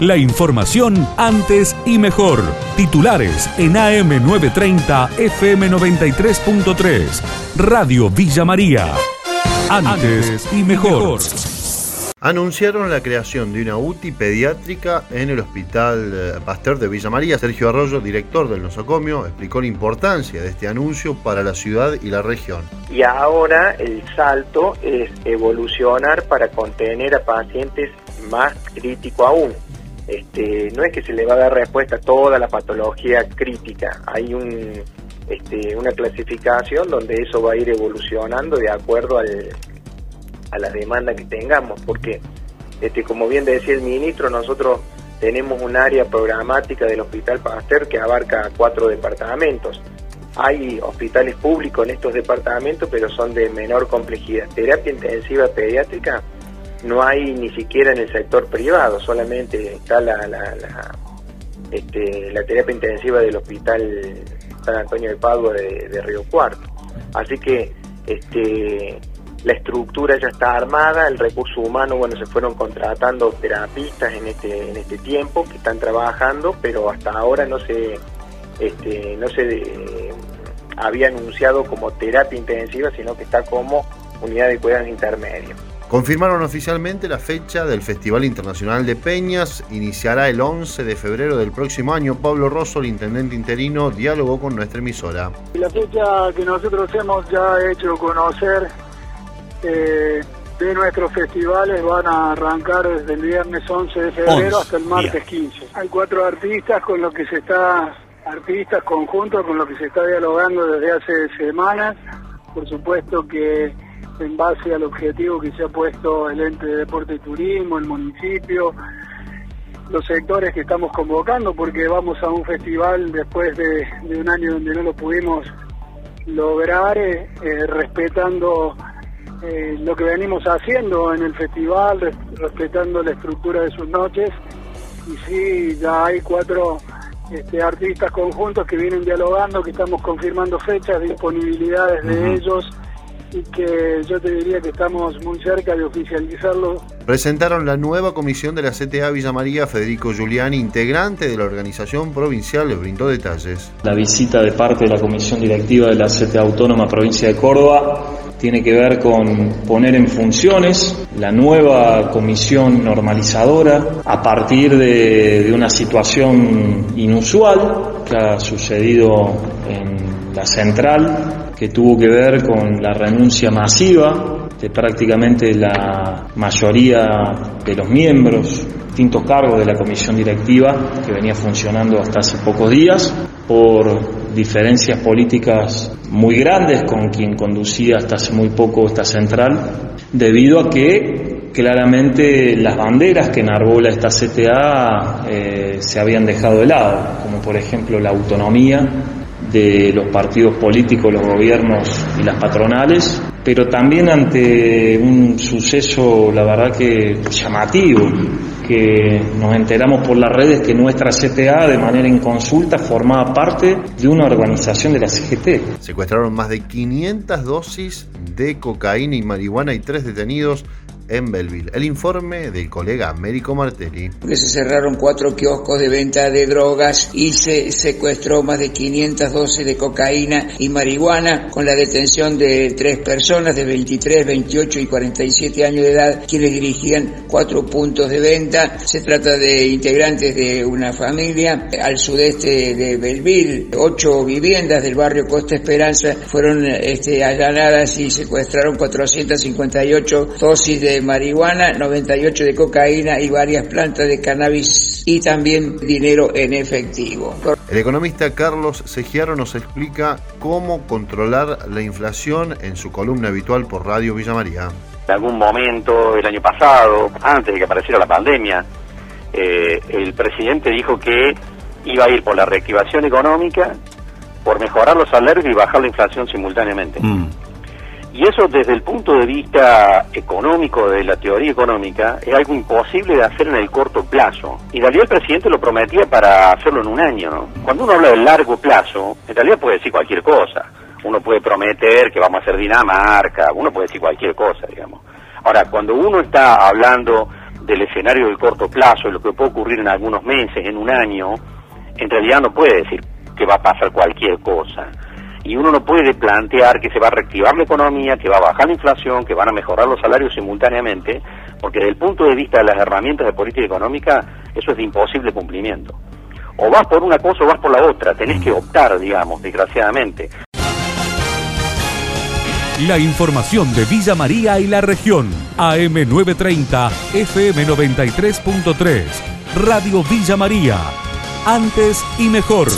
La información antes y mejor. Titulares en AM930 FM93.3. Radio Villa María. Antes y mejor. Anunciaron la creación de una UTI pediátrica en el Hospital eh, Pasteur de Villa María. Sergio Arroyo, director del nosocomio, explicó la importancia de este anuncio para la ciudad y la región. Y ahora el salto es evolucionar para contener a pacientes más crítico aún. Este, no es que se le va a dar respuesta a toda la patología crítica, hay un, este, una clasificación donde eso va a ir evolucionando de acuerdo al, a la demanda que tengamos, porque este, como bien decía el ministro, nosotros tenemos un área programática del Hospital Pasteur que abarca cuatro departamentos. Hay hospitales públicos en estos departamentos, pero son de menor complejidad. Terapia intensiva pediátrica no hay ni siquiera en el sector privado, solamente está la, este, terapia intensiva del Hospital San Antonio de Padua de, de Río Cuarto. Así que este, la estructura ya está armada, el recurso humano, bueno, se fueron contratando terapistas en este, en este tiempo que están trabajando, pero hasta ahora no se, este, no se eh, había anunciado como terapia intensiva, sino que está como unidad de cuidados intermedios. Confirmaron oficialmente la fecha del Festival Internacional de Peñas. Iniciará el 11 de febrero del próximo año. Pablo Rosso, el intendente interino, dialogó con nuestra emisora. La fecha que nosotros hemos ya hecho conocer eh, de nuestros festivales van a arrancar desde el viernes 11 de febrero hasta el martes 15. Hay cuatro artistas con los que se está, artistas conjuntos con los que se está dialogando desde hace semanas. Por supuesto que en base al objetivo que se ha puesto el ente de deporte y turismo, el municipio, los sectores que estamos convocando, porque vamos a un festival después de, de un año donde no lo pudimos lograr, eh, eh, respetando eh, lo que venimos haciendo en el festival, res, respetando la estructura de sus noches. Y sí, ya hay cuatro este, artistas conjuntos que vienen dialogando, que estamos confirmando fechas, disponibilidades de uh -huh. ellos y que yo te diría que estamos muy cerca de oficializarlo. Presentaron la nueva comisión de la CTA Villa María, Federico Giuliani, integrante de la organización provincial, les brindó detalles. La visita de parte de la comisión directiva de la CTA Autónoma Provincia de Córdoba tiene que ver con poner en funciones la nueva comisión normalizadora a partir de, de una situación inusual que ha sucedido en la central que tuvo que ver con la renuncia masiva de prácticamente la mayoría de los miembros, distintos cargos de la comisión directiva que venía funcionando hasta hace pocos días, por diferencias políticas muy grandes con quien conducía hasta hace muy poco esta central, debido a que claramente las banderas que enarbola esta CTA eh, se habían dejado de lado, como por ejemplo la autonomía de los partidos políticos, los gobiernos y las patronales, pero también ante un suceso, la verdad que llamativo, que nos enteramos por las redes que nuestra CTA de manera inconsulta formaba parte de una organización de la CGT. Secuestraron más de 500 dosis de cocaína y marihuana y tres detenidos en Belleville. El informe del colega Américo Martelli. Que se cerraron cuatro kioscos de venta de drogas y se secuestró más de 500 dosis de cocaína y marihuana con la detención de tres personas de 23, 28 y 47 años de edad quienes dirigían cuatro puntos de venta. Se trata de integrantes de una familia al sudeste de Belleville. Ocho viviendas del barrio Costa Esperanza fueron este, allanadas y secuestraron 458 dosis de marihuana, 98 de cocaína y varias plantas de cannabis y también dinero en efectivo. El economista Carlos Segiaro nos explica cómo controlar la inflación en su columna habitual por Radio Villa María. En algún momento el año pasado, antes de que apareciera la pandemia, eh, el presidente dijo que iba a ir por la reactivación económica, por mejorar los salarios y bajar la inflación simultáneamente. Mm. Y eso desde el punto de vista económico, de la teoría económica, es algo imposible de hacer en el corto plazo. Y en realidad el presidente lo prometía para hacerlo en un año. ¿no? Cuando uno habla de largo plazo, en realidad puede decir cualquier cosa. Uno puede prometer que vamos a hacer Dinamarca, uno puede decir cualquier cosa, digamos. Ahora, cuando uno está hablando del escenario del corto plazo, de lo que puede ocurrir en algunos meses, en un año, en realidad no puede decir que va a pasar cualquier cosa. Y uno no puede plantear que se va a reactivar la economía, que va a bajar la inflación, que van a mejorar los salarios simultáneamente, porque desde el punto de vista de las herramientas de política económica, eso es de imposible cumplimiento. O vas por una cosa o vas por la otra, tenés que optar, digamos, desgraciadamente. La información de Villa María y la región. AM930, FM93.3. Radio Villa María. Antes y mejor.